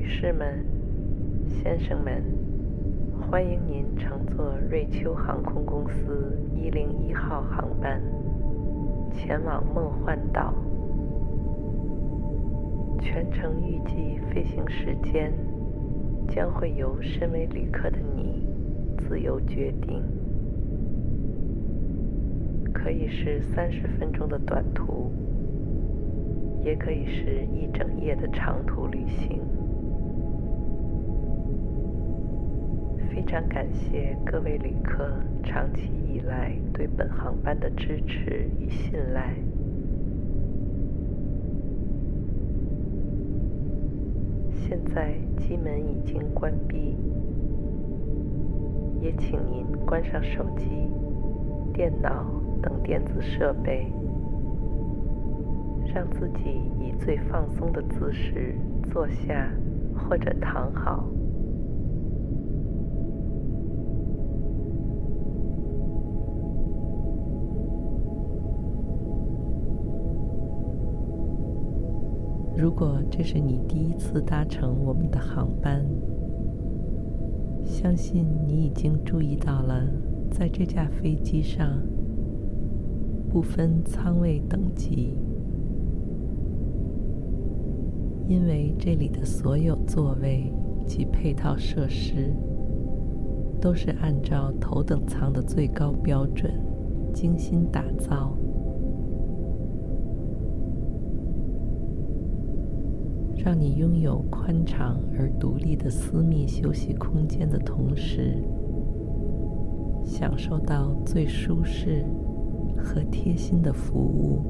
女士们、先生们，欢迎您乘坐瑞秋航空公司一零一号航班前往梦幻岛。全程预计飞行时间将会由身为旅客的你自由决定，可以是三十分钟的短途，也可以是一整夜的长途旅行。非常感谢各位旅客长期以来对本航班的支持与信赖。现在机门已经关闭，也请您关上手机、电脑等电子设备，让自己以最放松的姿势坐下或者躺好。如果这是你第一次搭乘我们的航班，相信你已经注意到了，在这架飞机上，不分舱位等级，因为这里的所有座位及配套设施都是按照头等舱的最高标准精心打造。让你拥有宽敞而独立的私密休息空间的同时，享受到最舒适和贴心的服务。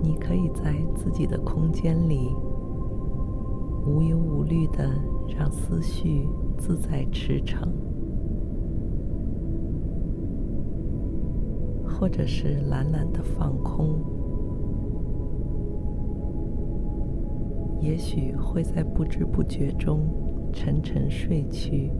你可以在自己的空间里无忧无虑的让思绪。自在驰骋，或者是懒懒的放空，也许会在不知不觉中沉沉睡去。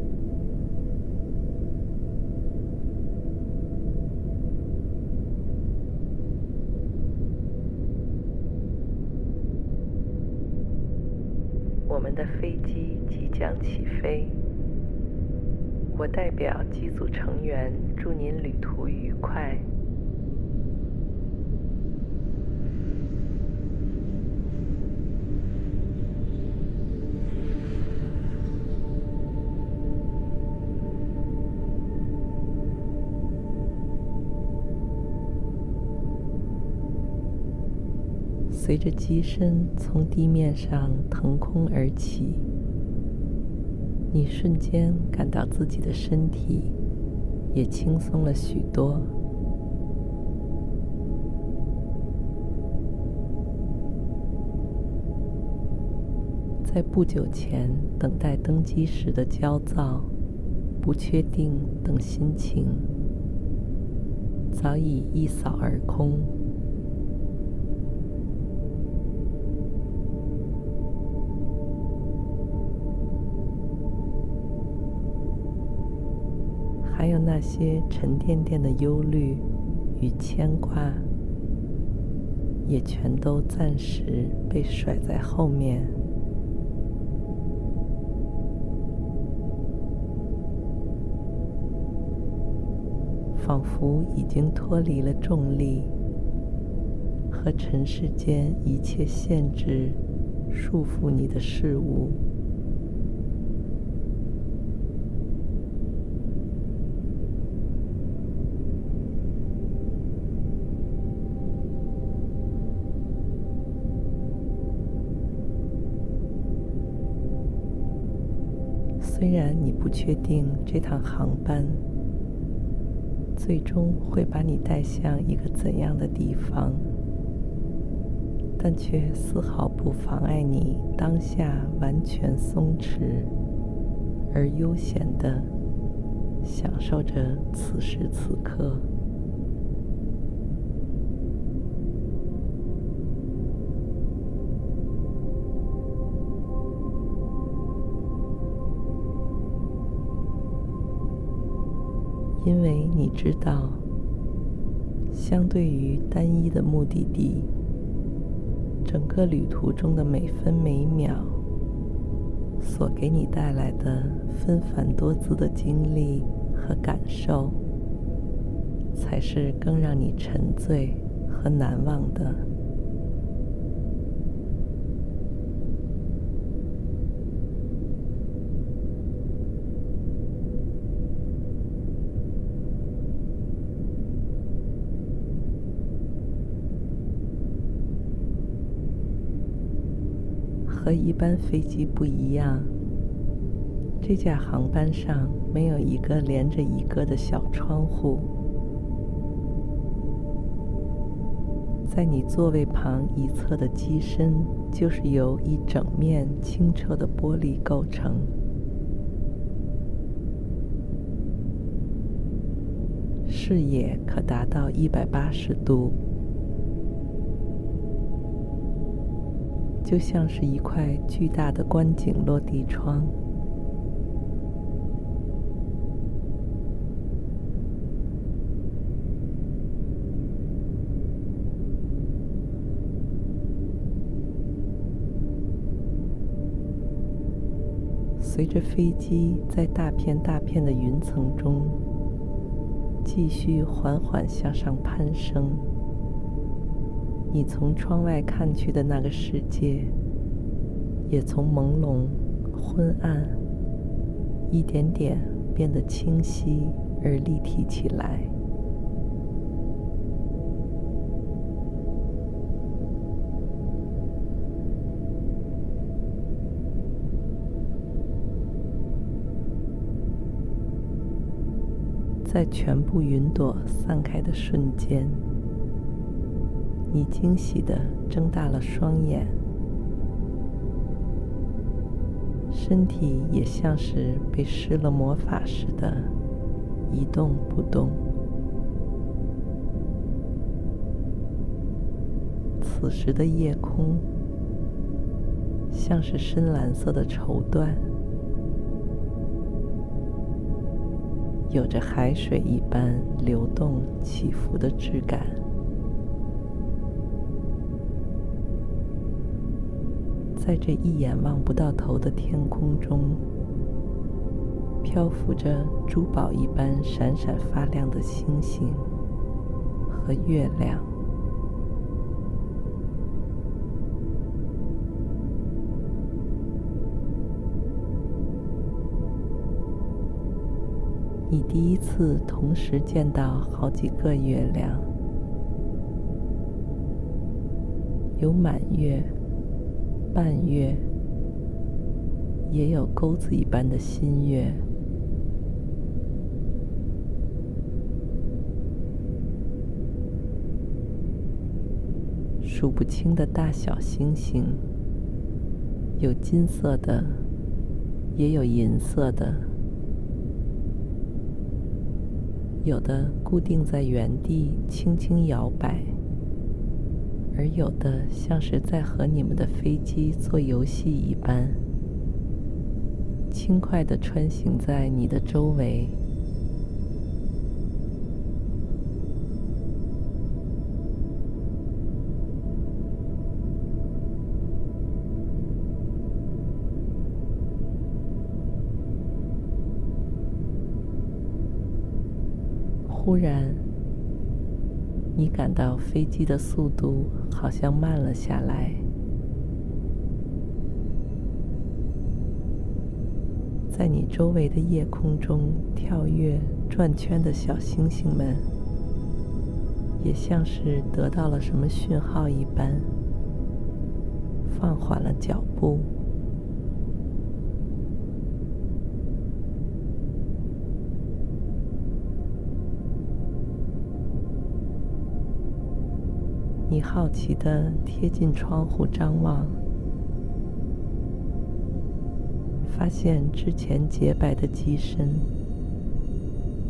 我们的飞机即将起飞。我代表机组成员祝您旅途愉快。随着机身从地面上腾空而起。你瞬间感到自己的身体也轻松了许多。在不久前等待登机时的焦躁、不确定等心情，早已一扫而空。还有那些沉甸甸的忧虑与牵挂，也全都暂时被甩在后面，仿佛已经脱离了重力和尘世间一切限制、束缚你的事物。虽然你不确定这趟航班最终会把你带向一个怎样的地方，但却丝毫不妨碍你当下完全松弛而悠闲的享受着此时此刻。因为你知道，相对于单一的目的地，整个旅途中的每分每秒所给你带来的纷繁多姿的经历和感受，才是更让你沉醉和难忘的。和一般飞机不一样，这架航班上没有一个连着一个的小窗户，在你座位旁一侧的机身就是由一整面清澈的玻璃构成，视野可达到一百八十度。就像是一块巨大的观景落地窗，随着飞机在大片大片的云层中继续缓缓向上攀升。你从窗外看去的那个世界，也从朦胧、昏暗，一点点变得清晰而立体起来。在全部云朵散开的瞬间。你惊喜地睁大了双眼，身体也像是被施了魔法似的一动不动。此时的夜空像是深蓝色的绸缎，有着海水一般流动起伏的质感。在这一眼望不到头的天空中，漂浮着珠宝一般闪闪发亮的星星和月亮。你第一次同时见到好几个月亮，有满月。半月，也有钩子一般的新月，数不清的大小星星，有金色的，也有银色的，有的固定在原地，轻轻摇摆。而有的像是在和你们的飞机做游戏一般，轻快地穿行在你的周围。忽然，你感到飞机的速度好像慢了下来，在你周围的夜空中跳跃转圈的小星星们，也像是得到了什么讯号一般，放缓了脚步，你好奇的贴近窗户张望，发现之前洁白的机身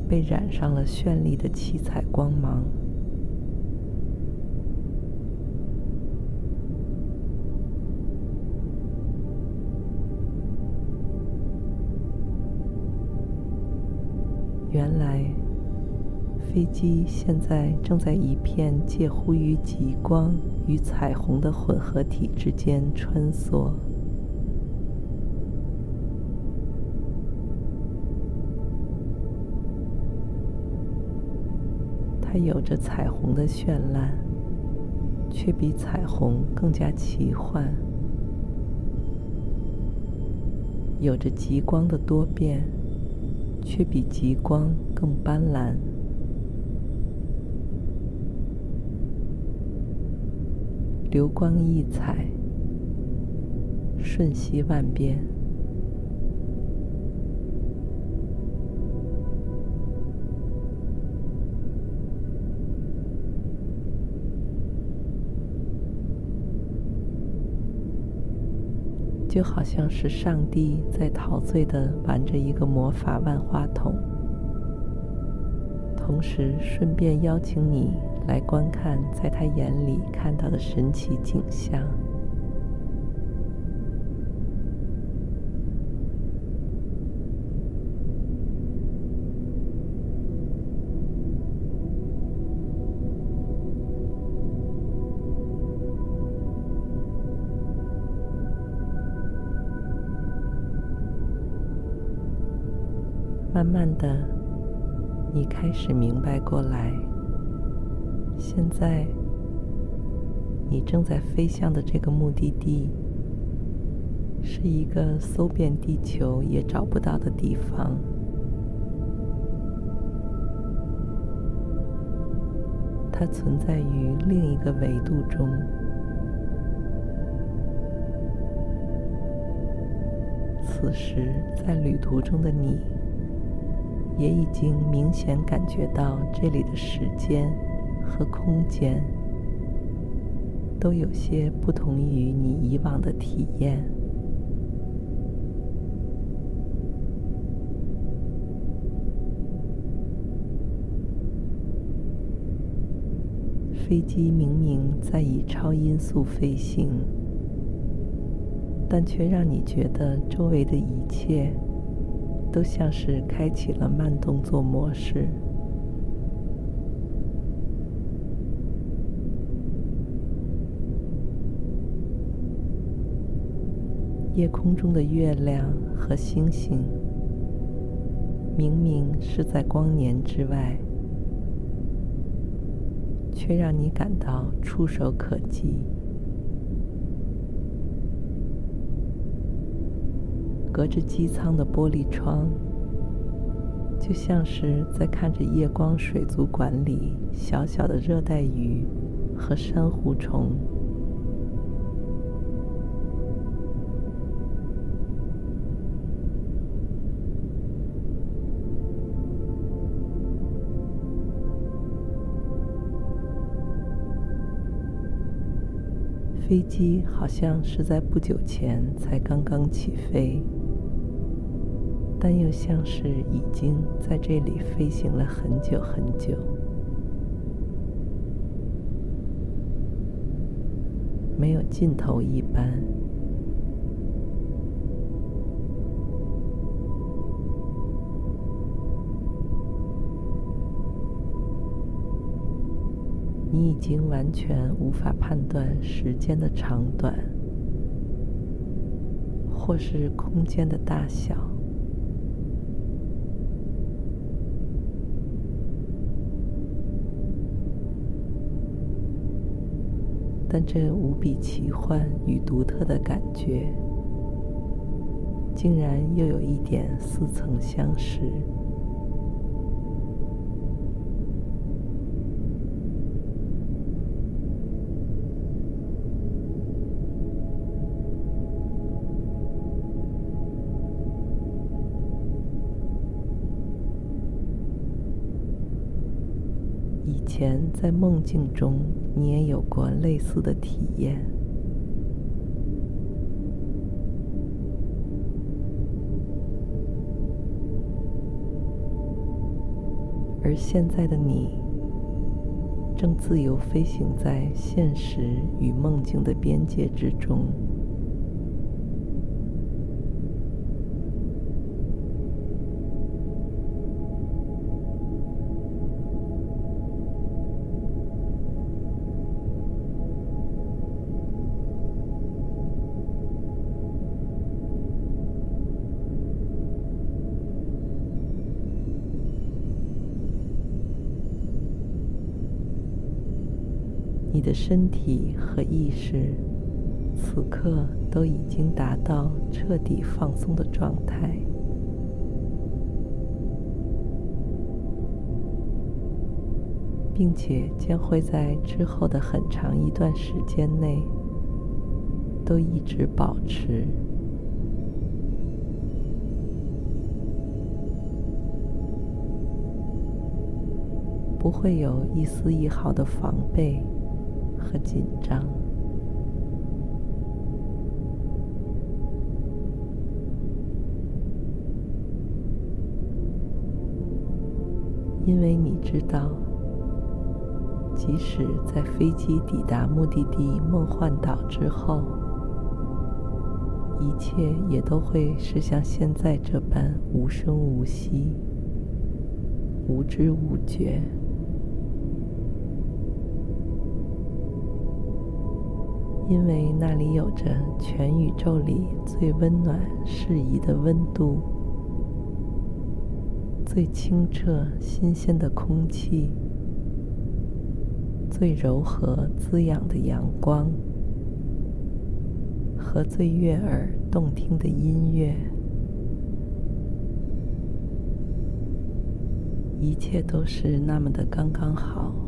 被染上了绚丽的七彩光芒。飞机现在正在一片介乎于极光与彩虹的混合体之间穿梭。它有着彩虹的绚烂，却比彩虹更加奇幻；有着极光的多变。却比极光更斑斓，流光溢彩，瞬息万变，就好像是上帝在陶醉的玩着一个魔法万花筒，同时顺便邀请你来观看在他眼里看到的神奇景象。慢慢的，你开始明白过来。现在，你正在飞向的这个目的地，是一个搜遍地球也找不到的地方。它存在于另一个维度中。此时，在旅途中的你。也已经明显感觉到这里的时间和空间都有些不同于你以往的体验。飞机明明在以超音速飞行，但却让你觉得周围的一切。都像是开启了慢动作模式。夜空中的月亮和星星，明明是在光年之外，却让你感到触手可及。隔着机舱的玻璃窗，就像是在看着夜光水族馆里小小的热带鱼和珊瑚虫。飞机好像是在不久前才刚刚起飞。但又像是已经在这里飞行了很久很久，没有尽头一般。你已经完全无法判断时间的长短，或是空间的大小。但这无比奇幻与独特的感觉，竟然又有一点似曾相识。前在梦境中你也有过类似的体验，而现在的你正自由飞行在现实与梦境的边界之中。的身体和意识此刻都已经达到彻底放松的状态，并且将会在之后的很长一段时间内都一直保持，不会有一丝一毫的防备。和紧张，因为你知道，即使在飞机抵达目的地梦幻岛之后，一切也都会是像现在这般无声无息、无知无觉。因为那里有着全宇宙里最温暖、适宜的温度，最清澈、新鲜的空气，最柔和、滋养的阳光，和最悦耳、动听的音乐，一切都是那么的刚刚好。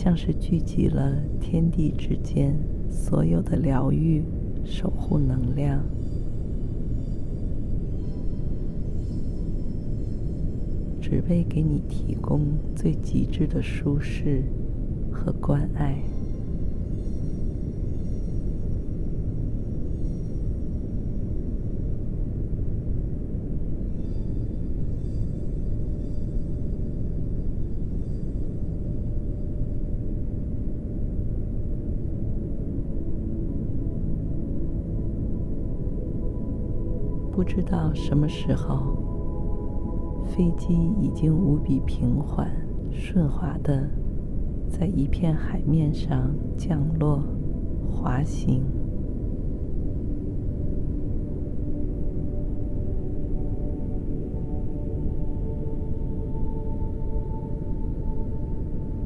像是聚集了天地之间所有的疗愈、守护能量，只为给你提供最极致的舒适和关爱。不知道什么时候，飞机已经无比平缓、顺滑的在一片海面上降落、滑行。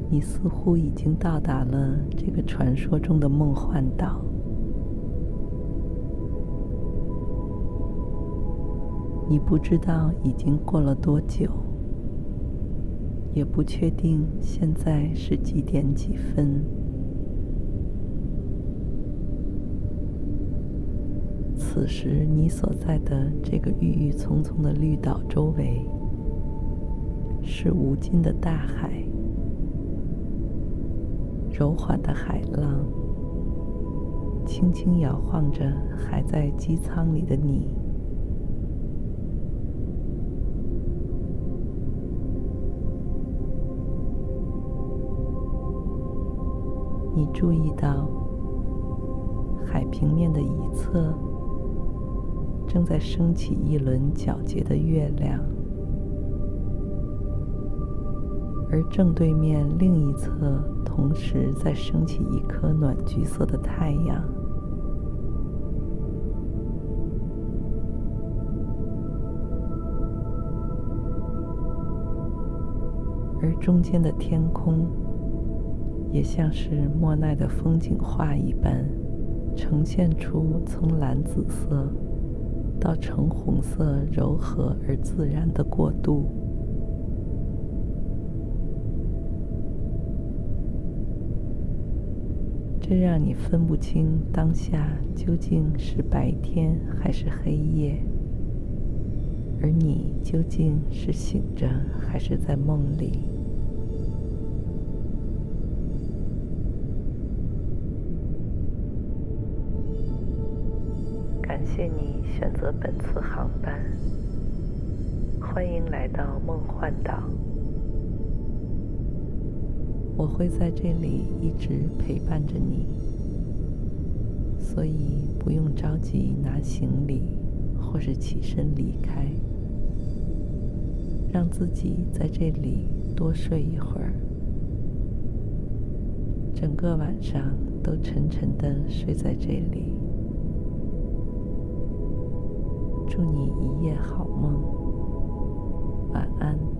你似乎已经到达了这个传说中的梦幻岛。你不知道已经过了多久，也不确定现在是几点几分。此时，你所在的这个郁郁葱葱的绿岛周围，是无尽的大海，柔缓的海浪，轻轻摇晃着还在机舱里的你。你注意到，海平面的一侧正在升起一轮皎洁的月亮，而正对面另一侧同时在升起一颗暖橘色的太阳，而中间的天空。也像是莫奈的风景画一般，呈现出从蓝紫色到橙红色柔和而自然的过渡。这让你分不清当下究竟是白天还是黑夜，而你究竟是醒着还是在梦里？谢你选择本次航班，欢迎来到梦幻岛。我会在这里一直陪伴着你，所以不用着急拿行李或是起身离开，让自己在这里多睡一会儿，整个晚上都沉沉的睡在这里。祝你一夜好梦。晚安。